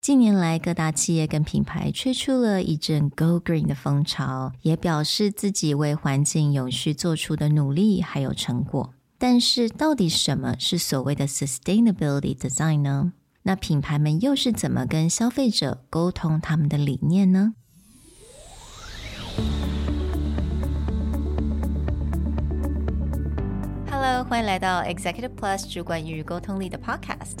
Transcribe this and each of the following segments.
近年来，各大企业跟品牌吹出了一阵 Go Green 的风潮，也表示自己为环境永续做出的努力还有成果。但是，到底什么是所谓的 Sustainability Design 呢？那品牌们又是怎么跟消费者沟通他们的理念呢？Hello，欢迎来到 Executive Plus 主管与沟通力的 Podcast。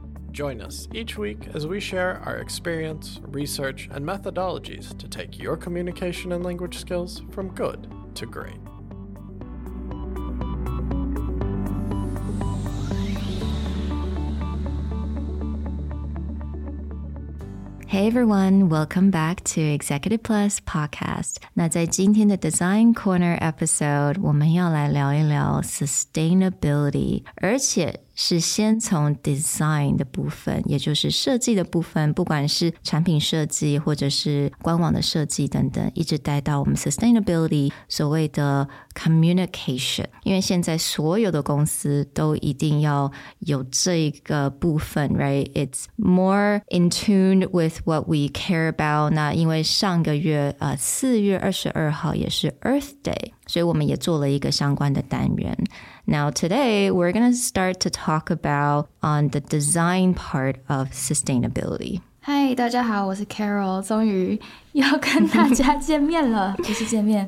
Join us each week as we share our experience, research, and methodologies to take your communication and language skills from good to great. Hey everyone, welcome back to Executive Plus Podcast. 那在今天的 Design Corner episode，我们要来聊一聊 sustainability，而且。 是先从 design 的部分，也就是设计的部分，不管是产品设计或者是官网的设计等等，一直带到我们 sustainability 所谓的 communication。因为现在所有的公司都一定要有这个部分，right？It's more in tune with what we care about。那因为上个月呃四月二十二号也是 Earth Day，所以我们也做了一个相关的单元。Now today we're going to start to talk about on the design part of sustainability. Hi，大家好，我是 Carol，终于要跟大家见面了，不是见面，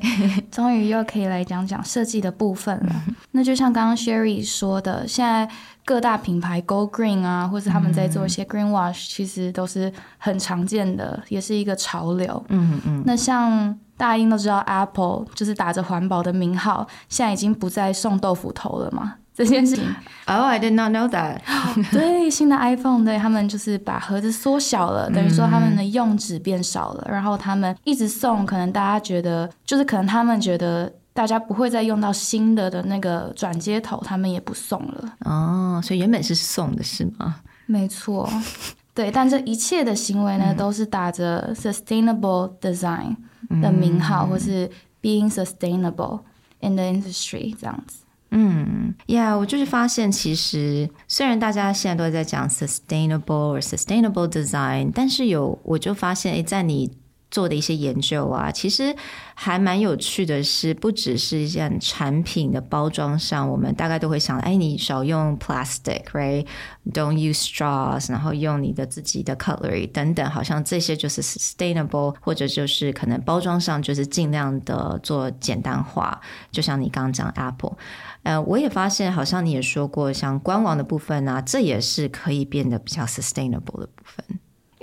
终于又可以来讲讲设计的部分了。那就像刚刚 Sherry 说的，现在各大品牌 Go Green 啊，或者他们在做一些 Green Wash，其实都是很常见的，也是一个潮流。嗯嗯。那像 大家应都知道，Apple 就是打着环保的名号，现在已经不再送豆腐头了嘛。这件事情，Oh, I did not know that。对，新的 iPhone，对，他们就是把盒子缩小了，等于说他们的用纸变少了，然后他们一直送，可能大家觉得，就是可能他们觉得大家不会再用到新的的那个转接头，他们也不送了。哦，所以原本是送的是吗？没错，对，但这一切的行为呢，嗯、都是打着 Sustainable Design。的名号，或是 being sustainable in the industry 这样子。嗯，Yeah，我就是发现，其实虽然大家现在都在讲 sustainable or sustainable design，但是有我就发现，诶，在你。做的一些研究啊，其实还蛮有趣的是，不只是一件产品的包装上，我们大概都会想，哎，你少用 plastic，right？Don't use straws，然后用你的自己的 cutlery 等等，好像这些就是 sustainable，或者就是可能包装上就是尽量的做简单化。就像你刚刚讲 Apple，呃，我也发现好像你也说过，像官网的部分啊，这也是可以变得比较 sustainable 的部分。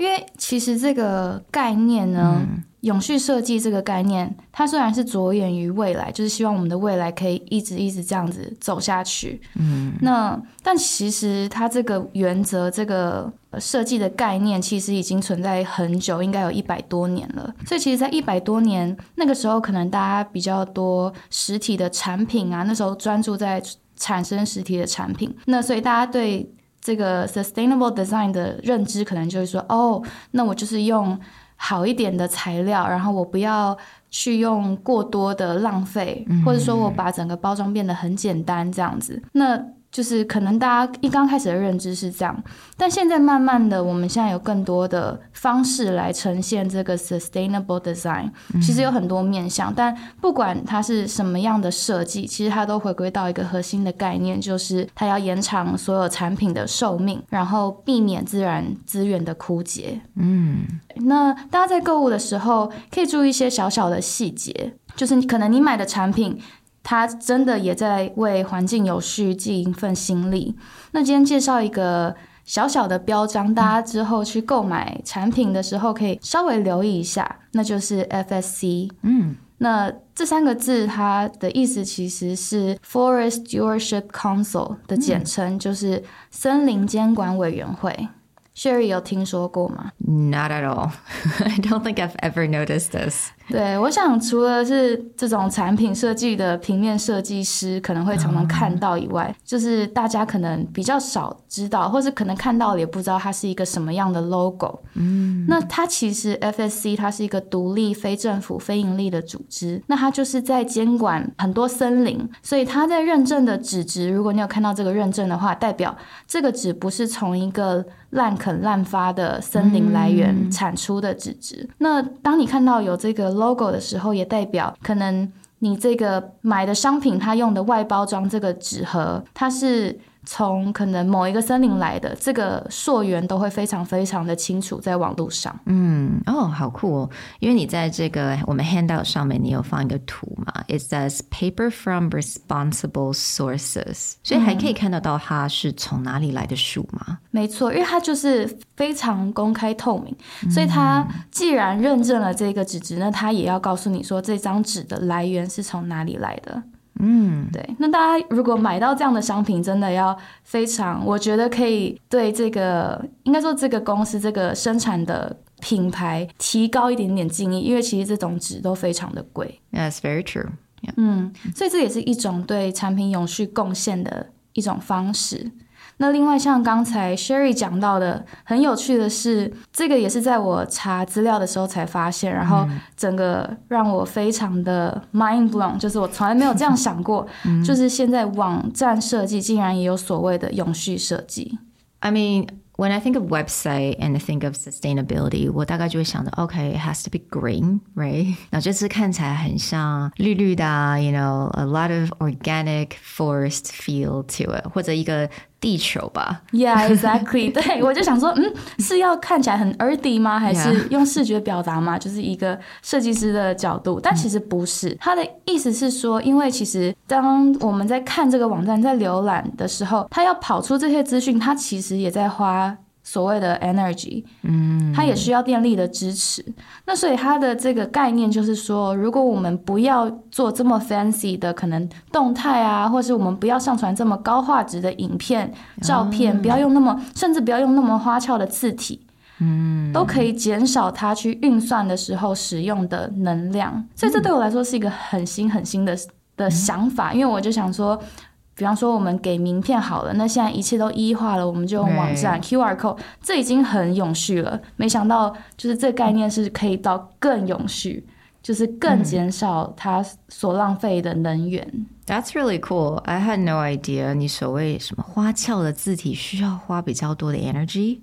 因为其实这个概念呢，嗯、永续设计这个概念，它虽然是着眼于未来，就是希望我们的未来可以一直一直这样子走下去。嗯，那但其实它这个原则、这个设计的概念，其实已经存在很久，应该有一百多年了。所以其实，在一百多年那个时候，可能大家比较多实体的产品啊，那时候专注在产生实体的产品，那所以大家对。这个 sustainable design 的认知可能就是说，哦，那我就是用好一点的材料，然后我不要去用过多的浪费，或者说我把整个包装变得很简单这样子。那就是可能大家一刚开始的认知是这样，但现在慢慢的，我们现在有更多的方式来呈现这个 sustainable design。其实有很多面向，但不管它是什么样的设计，其实它都回归到一个核心的概念，就是它要延长所有产品的寿命，然后避免自然资源的枯竭。嗯，那大家在购物的时候可以注意一些小小的细节，就是你可能你买的产品。他真的也在为环境有序尽一份心力。那今天介绍一个小小的标章，大家之后去购买产品的时候可以稍微留意一下，那就是 FSC。嗯，那这三个字它的意思其实是 Forest Stewardship Council 的简称，就是森林监管委员会。Sherry 有听说过吗？Not at all. I don't think I've ever noticed this. 对，我想除了是这种产品设计的平面设计师可能会常常看到以外，就是大家可能比较少知道，或是可能看到了也不知道它是一个什么样的 logo。嗯，那它其实 FSC 它是一个独立非政府非盈利的组织，那它就是在监管很多森林，所以它在认证的纸质，如果你有看到这个认证的话，代表这个纸不是从一个滥垦滥发的森林来源产出的纸质。嗯、那当你看到有这个 logo 的时候，也代表可能你这个买的商品它用的外包装这个纸盒，它是。从可能某一个森林来的这个溯源都会非常非常的清楚，在网络上。嗯，哦，好酷哦！因为你在这个我们 handout 上面，你有放一个图嘛？It says paper from responsible sources，所以还可以看得到它是从哪里来的树吗？嗯，没错，因为它就是非常公开透明，所以它既然认证了这个纸质，那它也要告诉你说这张纸的来源是从哪里来的。嗯，对。那大家如果买到这样的商品，真的要非常，我觉得可以对这个，应该说这个公司这个生产的品牌提高一点点敬意，因为其实这种纸都非常的贵。That's very true. Yeah. 嗯，所以这也是一种对产品永续贡献的一种方式。那另外，像刚才 Sherry 讲到的，很有趣的是，这个也是在我查资料的时候才发现，然后整个让我非常的 mind blown，就是我从来没有这样想过，就是现在网站设计竟然也有所谓的永续设计。I mean. When I think of website and think of sustainability，我大概就会想到，OK，it has to be green，right？那这次看起来很像绿绿的，you know，a lot of organic forest feel to it，或者一个 地球吧。Yeah，exactly。对，我就想说，嗯，是要看起来很 earthy 吗？还是用视觉表达吗？就是一个设计师的角度，但其实不是。他的意思是说，因为其实当我们在看这个网站，在浏览的时候，他要跑出这些资讯，他其实也在花。所谓的 energy，嗯，它也需要电力的支持。那所以它的这个概念就是说，如果我们不要做这么 fancy 的可能动态啊，或是我们不要上传这么高画质的影片、照片，不要用那么，甚至不要用那么花俏的字体，嗯，都可以减少它去运算的时候使用的能量。所以这对我来说是一个很新很新的的想法，因为我就想说。比方说，我们给名片好了，那现在一切都一化了，我们就用网站 QR code，这已经很永续了。没想到，就是这个概念是可以到更永续，就是更减少它所浪费的能源。That's really cool. I had no idea. 你所谓什么花俏的字体需要花比较多的 energy？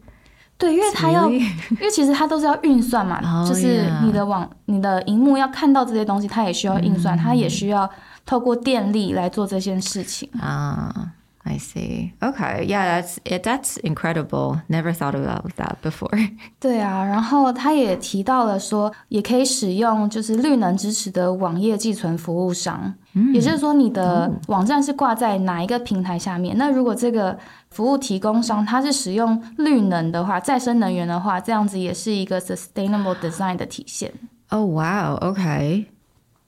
对，因为它要，因为其实它都是要运算嘛，oh, 就是你的网、你的荧幕要看到这些东西，它也需要运算，它也需要。透过电力来做这件事情啊、uh,，I see. Okay, yeah, that's it. That's incredible. Never thought about that before. 对啊，然后他也提到了说，也可以使用就是绿能支持的网页寄存服务商，嗯、也就是说你的网站是挂在哪一个平台下面。那如果这个服务提供商它是使用绿能的话，再生能源的话，这样子也是一个 sustainable design 的体现。Oh wow, okay.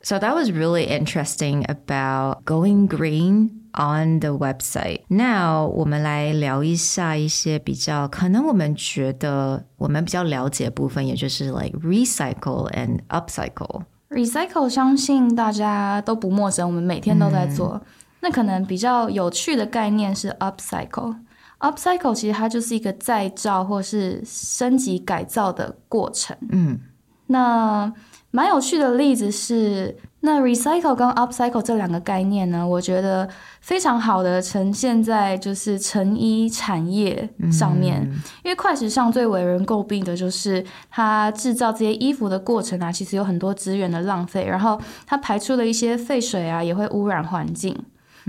So that was really interesting about going green on the website. Now 我们来聊一下一些比较可能我们觉得我们比较了解的部分，也就是 like recycle and upcycle. Recycle 相信大家都不陌生，我们每天都在做。嗯、那可能比较有趣的概念是 upcycle。Upcycle 其实它就是一个再造或是升级改造的过程。嗯，那。 蛮有趣的例子是，那 recycle 跟 upcycle 这两个概念呢，我觉得非常好的呈现在就是成衣产业上面。嗯、因为快时尚最为人诟病的就是它制造这些衣服的过程啊，其实有很多资源的浪费，然后它排出的一些废水啊，也会污染环境。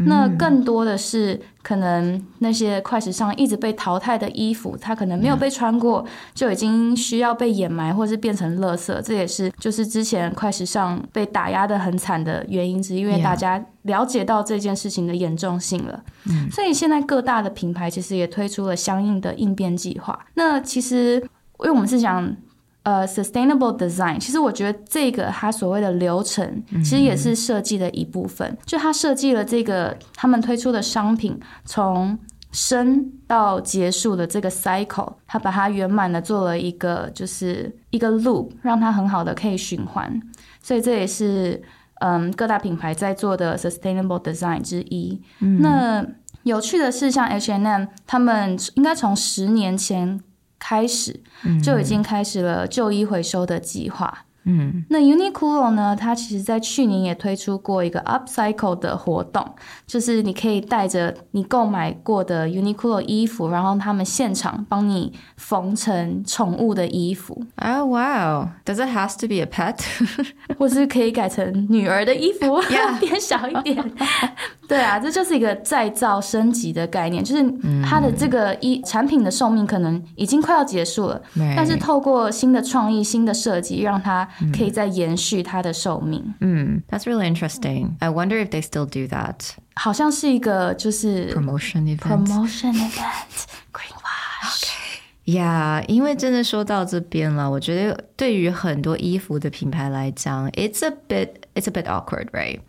那更多的是可能那些快时尚一直被淘汰的衣服，它可能没有被穿过，就已经需要被掩埋或是变成垃圾。这也是就是之前快时尚被打压的很惨的原因之一，因为大家了解到这件事情的严重性了。所以现在各大的品牌其实也推出了相应的应变计划。那其实因为我们是讲。呃、uh，sustainable design，其实我觉得这个它所谓的流程，其实也是设计的一部分。Mm hmm. 就它设计了这个他们推出的商品，从生到结束的这个 cycle，它把它圆满的做了一个就是一个 loop，让它很好的可以循环。所以这也是嗯各大品牌在做的 sustainable design 之一。嗯、那有趣的是，像 H&M，他们应该从十年前开始就已经开始了旧衣回收的计划。嗯，那 Uniqlo 呢？它其实在去年也推出过一个 Upcycle 的活动，就是你可以带着你购买过的 Uniqlo 衣服，然后他们现场帮你缝成宠物的衣服。Oh wow! Does it has to be a pet? 或是可以改成女儿的衣服，Yeah. 变小一点。对啊，这就是一个再造升级的概念，就是它的这个一产品的寿命可能已经快要结束了，嗯、但是透过新的创意、新的设计，让它可以再延续它的寿命。嗯，That's really interesting. I wonder if they still do that. 好像是一个就是 promotion event. Promotion event. Greenwash. Yeah，因为真的说到这边了，我觉得对于很多衣服的品牌来讲，it's a bit, it's a bit awkward, right?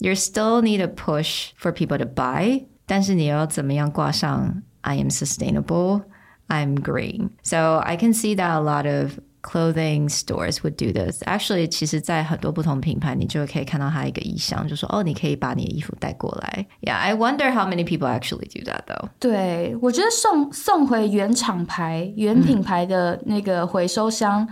You still need a push for people to buy，但是你要怎么样挂上 I am sustainable, I'm green. So I can see that a lot of clothing stores would do this. Actually，其实，在很多不同品牌，你就可以看到它一个意向，就说哦，你可以把你的衣服带过来。Yeah, I wonder how many people actually do that though. 对，我觉得送送回原厂牌、原品牌的那个回收箱，嗯、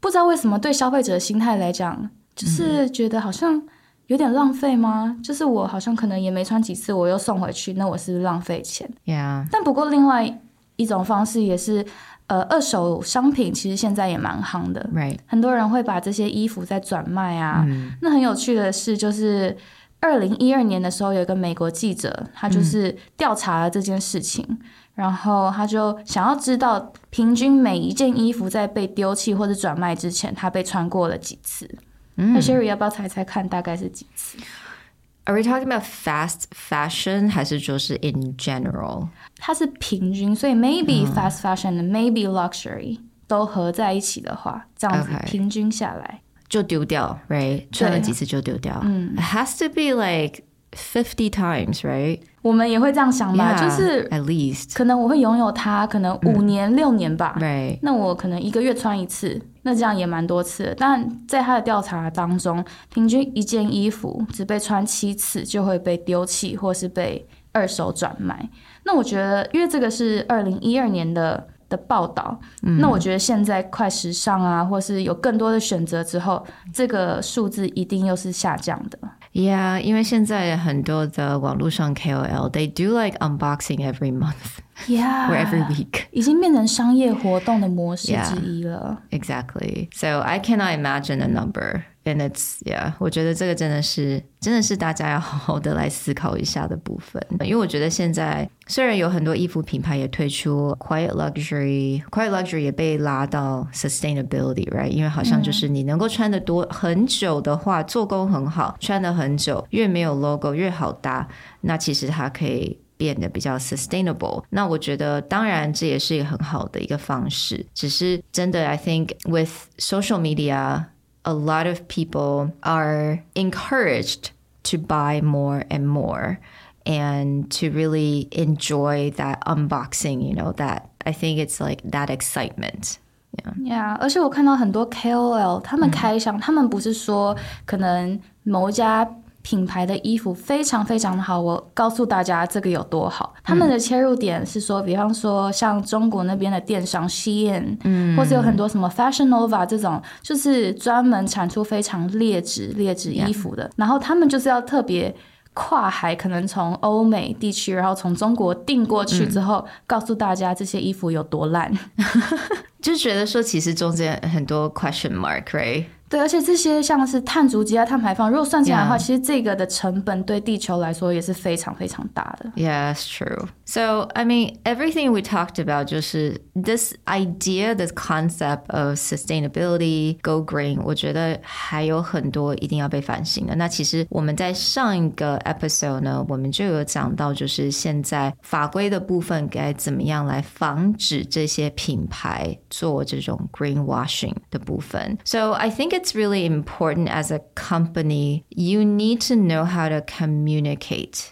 不知道为什么对消费者的心态来讲，就是觉得好像。 有点浪费吗？就是我好像可能也没穿几次，我又送回去，那我是不是浪费钱？Yeah。但不过另外一种方式也是，呃，二手商品其实现在也蛮夯的，Right。很多人会把这些衣服再转卖啊。嗯。那很有趣的是，就是二零一二年的时候，有一个美国记者，他就是调查了这件事情，嗯。然后他就想要知道平均每一件衣服在被丢弃或者转卖之前，他被穿过了几次。那 Sherry 要不要猜猜看，大概是几次？Are we talking about fast fashion，还是说是 in general？它是平均，所以 maybe fast fashion，maybe luxury 都合在一起的话，这样子平均下来就丢掉，right？穿了几次就丢掉。嗯，It has to be like fifty times, right？我们也会这样想吧，就是 at least 可能我会拥有它，可能五年六年吧。Right？那我可能一个月穿一次。那这样也蛮多次的，但在他的调查当中，平均一件衣服只被穿七次就会被丢弃，或是被二手转卖。那我觉得，因为这个是二零一二年的的报道，嗯，那我觉得现在快时尚啊，或是有更多的选择之后，这个数字一定又是下降的。Yeah，因为现在很多的网络上 KOL，they do like unboxing every month。 Yeah, or every week. 已经变成商业活动的模式之一了。Yeah, exactly. So I cannot imagine a number. And it's yeah，我觉得这个真的是真的是大家要好好的来思考一下的部分。因为我觉得现在虽然有很多衣服品牌也推出 quiet luxury，quiet luxury 也被拉到 sustainability，right？因为好像就是你能够穿得多很久的话，做工很好，穿得很久，越没有 logo 越好搭，那其实它可以。 变得比较 sustainable，那我觉得当然这也是一个很好的一个方式。只是真的，I think with social media, a lot of people are encouraged to buy more and more and to really enjoy that unboxing. You know that I think it's like that excitement. Yeah, yeah. 而且我看到很多 KOL 他们开箱，嗯、他们不是说可能某一家。 品牌的衣服非常非常的好，我告诉大家这个有多好。他们的切入点是说，比方说像中国那边的电商 Shein，嗯，或者有很多什么 Fashion Nova 这种，就是专门产出非常劣质劣质衣服的。然后他们就是要特别跨海，可能从欧美地区，然后从中国订过去之后，嗯、告诉大家这些衣服有多烂，就觉得说其实中间很多 question mark，right？对，而且这些像是碳足迹啊、碳排放，如果算起来的话.其实这个的成本对地球来说也是非常非常大的。Yeah, it's true. So, I mean, everything we talked about 就是 this idea, this concept of sustainability, go green，我觉得还有很多一定要被反省的。那其实我们在上一个 episode 呢，我们就有讲到，就是现在法规的部分该怎么样来防止这些品牌做这种 greenwashing 的部分。So, I think it's really important as a company, you need to know how to communicate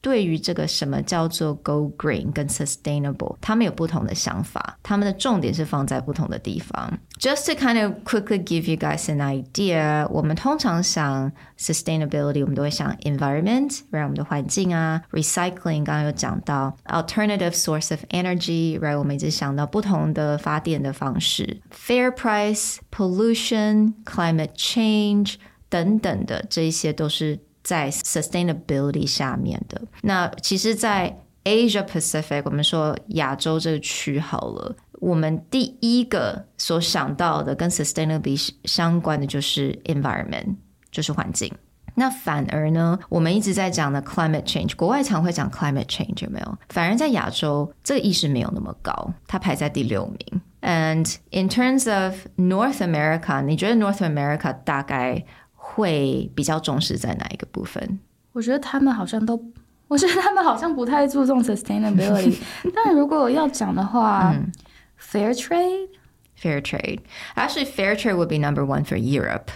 对于这个什么叫做 go green 跟 sustainable，他们有不同的想法，他们的重点是放在不同的地方。Just to kind of quickly give you guys an idea，我们通常想 sustainability，我们都会想 environment，让我们的环境啊；recycling，刚刚有讲到 alternative source of energy，right，我们一直想到不同的发电的方式；fair price，pollution，climate change 等等的，这一些都是。 在 sustainability 下面的那，其实，在 Asia Pacific，我们说亚洲这个区好了，我们第一个所想到的跟 sustainability 相关的就是 environment，就是环境。那反而呢，我们一直在讲的 climate change，国外常会讲 climate change，有没有？反而在亚洲，这个意识没有那么高，它排在第六名。And in terms of North America，你觉得 North America 大概？ 会比较重视在哪一个部分？我觉得他们好像都，我觉得他们好像不太注重 sustainability。但如果要讲的话、嗯、，fair trade，fair trade，actually fair trade would be number one for Europe。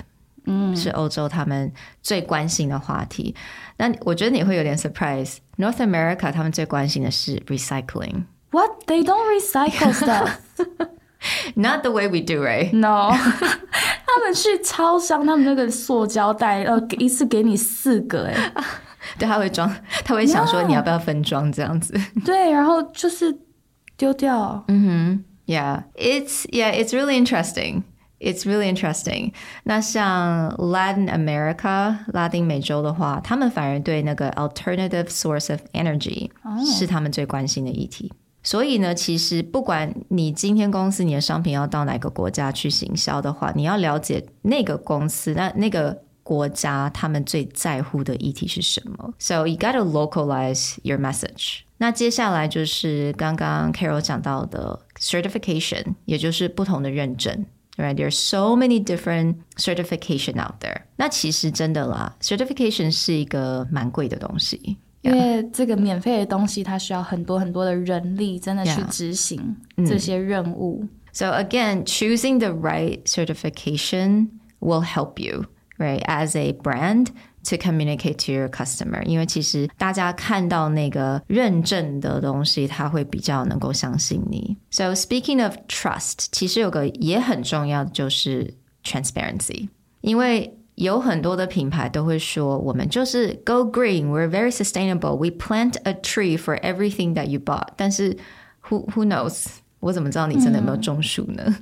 嗯，是欧洲他们最关心的话题。那我觉得你会有点 surprise，North America 他们最关心的是 recycling。What they don't recycle stuff。Not the way we do, right? No，他们去超商，他们那个塑胶袋，呃，一次给你四个，哎，对，他会装，他会想说你要不要分装这样子。Yeah. 对，然后就是丢掉。嗯哼，Yeah，it's yeah, it's really interesting. It's really interesting. 那像 Latin America，拉丁美洲的话，他们反而对那个 alternative source of energy、oh. 是他们最关心的议题。 所以呢，其实不管你今天公司你的商品要到哪个国家去行销的话，你要了解那个公司那那个国家他们最在乎的议题是什么。So you gotta localize your message。那接下来就是刚刚 Carol 讲到的 certification，也就是不同的认证。Right? There are so many different certification out there。那其实真的啦，certification 是一个蛮贵的东西。因为这个免费的东西，它需要很多很多的人力，真的去执行这些任务。Yeah. So again, choosing the right certification will help you, right, as a brand to communicate to your customer. 因为其实大家看到那个认证的东西，他会比较能够相信你。So speaking of trust，其实有个也很重要的就是 transparency，因为 有很多的品牌都会说，我们就是 go green, we're very sustainable, we plant a tree for everything that you bought。但是 who who knows？我怎么知道你真的有没有种树呢？嗯，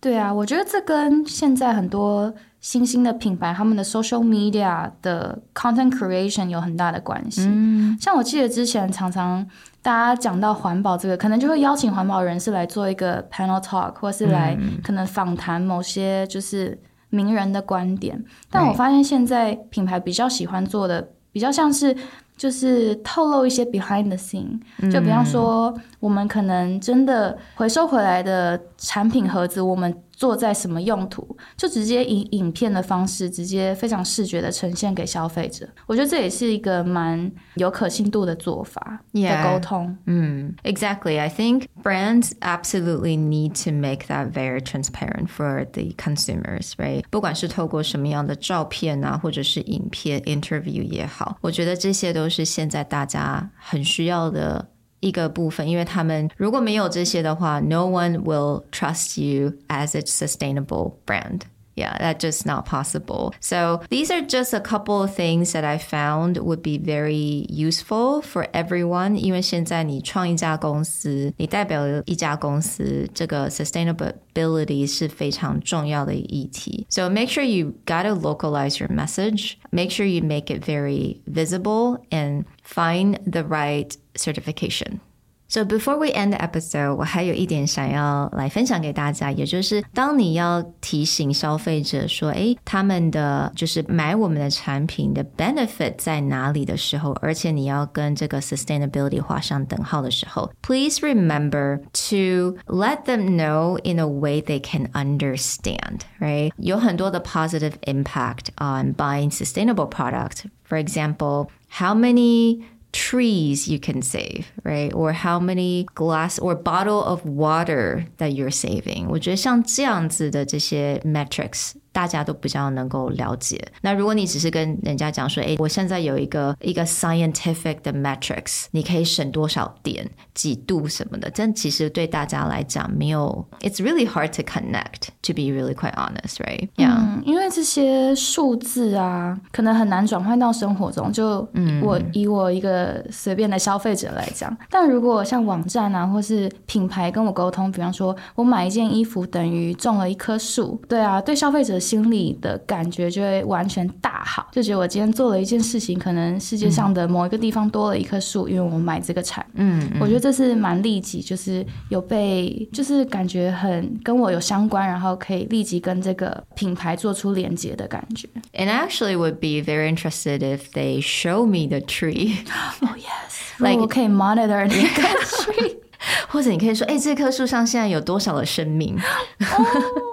对啊，我觉得这跟现在很多新兴的品牌他们的 social media 的 content creation 有很大的关系。嗯，像我记得之前常常大家讲到环保这个，可能就会邀请环保人士来做一个 panel talk，或是来可能访谈某些就是。名人的观点，但我发现现在品牌比较喜欢做的，比较像是就是透露一些 behind the scene，就比方说我们可能真的回收回来的产品盒子，我们。做在什么用途，就直接以影片的方式，直接非常视觉的呈现给消费者。我觉得这也是一个蛮有可信度的做法的沟通。嗯，Exactly. I think brands absolutely need to make that very transparent for the consumers, right? 不管是透过什么样的照片啊，或者是影片 interview 也好，我觉得这些都是现在大家很需要的。一个部分，因为他们如果没有这些的话，no one will trust you as a sustainable brand. Yeah, that's just not possible. So these are just a couple of things that I found would be very useful for everyone. 因为现在你创一家公司，你代表一家公司，这个 sustainability 是非常重要的议题。So make sure you gotta localize your message. Make sure you make it very visible and find the right certification. So before we end the episode，我还有一点想要来分享给大家，也就是当你要提醒消费者说，诶，他们的就是买我们的产品的 benefit 在哪里的时候，而且你要跟这个 sustainability 画上等号的时候，please remember to let them know in a way they can understand, right? 有很多的 positive impact on buying sustainable product. For example, how many trees you can save, right? Or how many glass or bottle of water that you're saving. 我觉得像这样子的这些 metrics 大家都比较能够了解。那如果你只是跟人家讲说，哎，我现在有一个一个 scientific 的 metrics，你可以省多少点、几度什么的，但其实对大家来讲没有，it's really hard to connect. To be really quite honest, right? Yeah. 嗯，因为这些数字啊，可能很难转换到生活中。就我以我一个随便的消费者来讲，但如果像网站啊，或是品牌跟我沟通，比方说我买一件衣服等于种了一棵树，对啊，对消费者。心里的感觉就会完全大好，就觉得我今天做了一件事情，可能世界上的某一个地方多了一棵树，因为我买这个产。嗯，我觉得这是蛮立即，就是有被，就是感觉很跟我有相关，然后可以立即跟这个品牌做出连接的感觉。And I actually would be very interested if they show me the tree. Oh yes, like 我可以 monitor 那个 tree，或者你可以说，哎，这棵树上现在有多少的生命？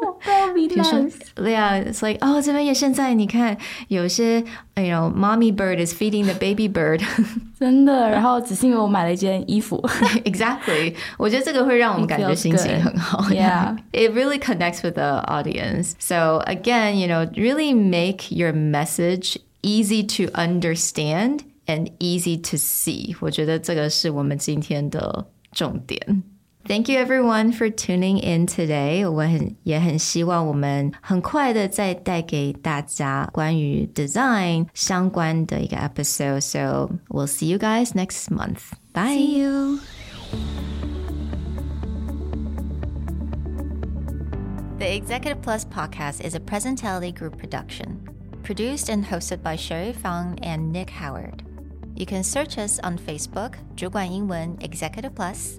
比如说，Yeah, it's like 哦，这边也现在你看有些，you know, mommy bird is feeding the baby bird，真的。然后只是因为我买了一件衣服，Exactly。我觉得这个会让我们感觉心情很好。Yeah, it really connects with the audience. So again, you know, really make your message easy to understand and easy to see. 我觉得这个是我们今天的重点。 Thank you everyone for tuning in today. 我很也很希望我们很快的再带给大家关于 design 相关的一个 episode. So we'll see you guys next month. Bye. See you. The Executive Plus podcast is a Presentality Group production, produced and hosted by Sherry Fang and Nick Howard. You can search us on Facebook, 主管英文 Executive Plus.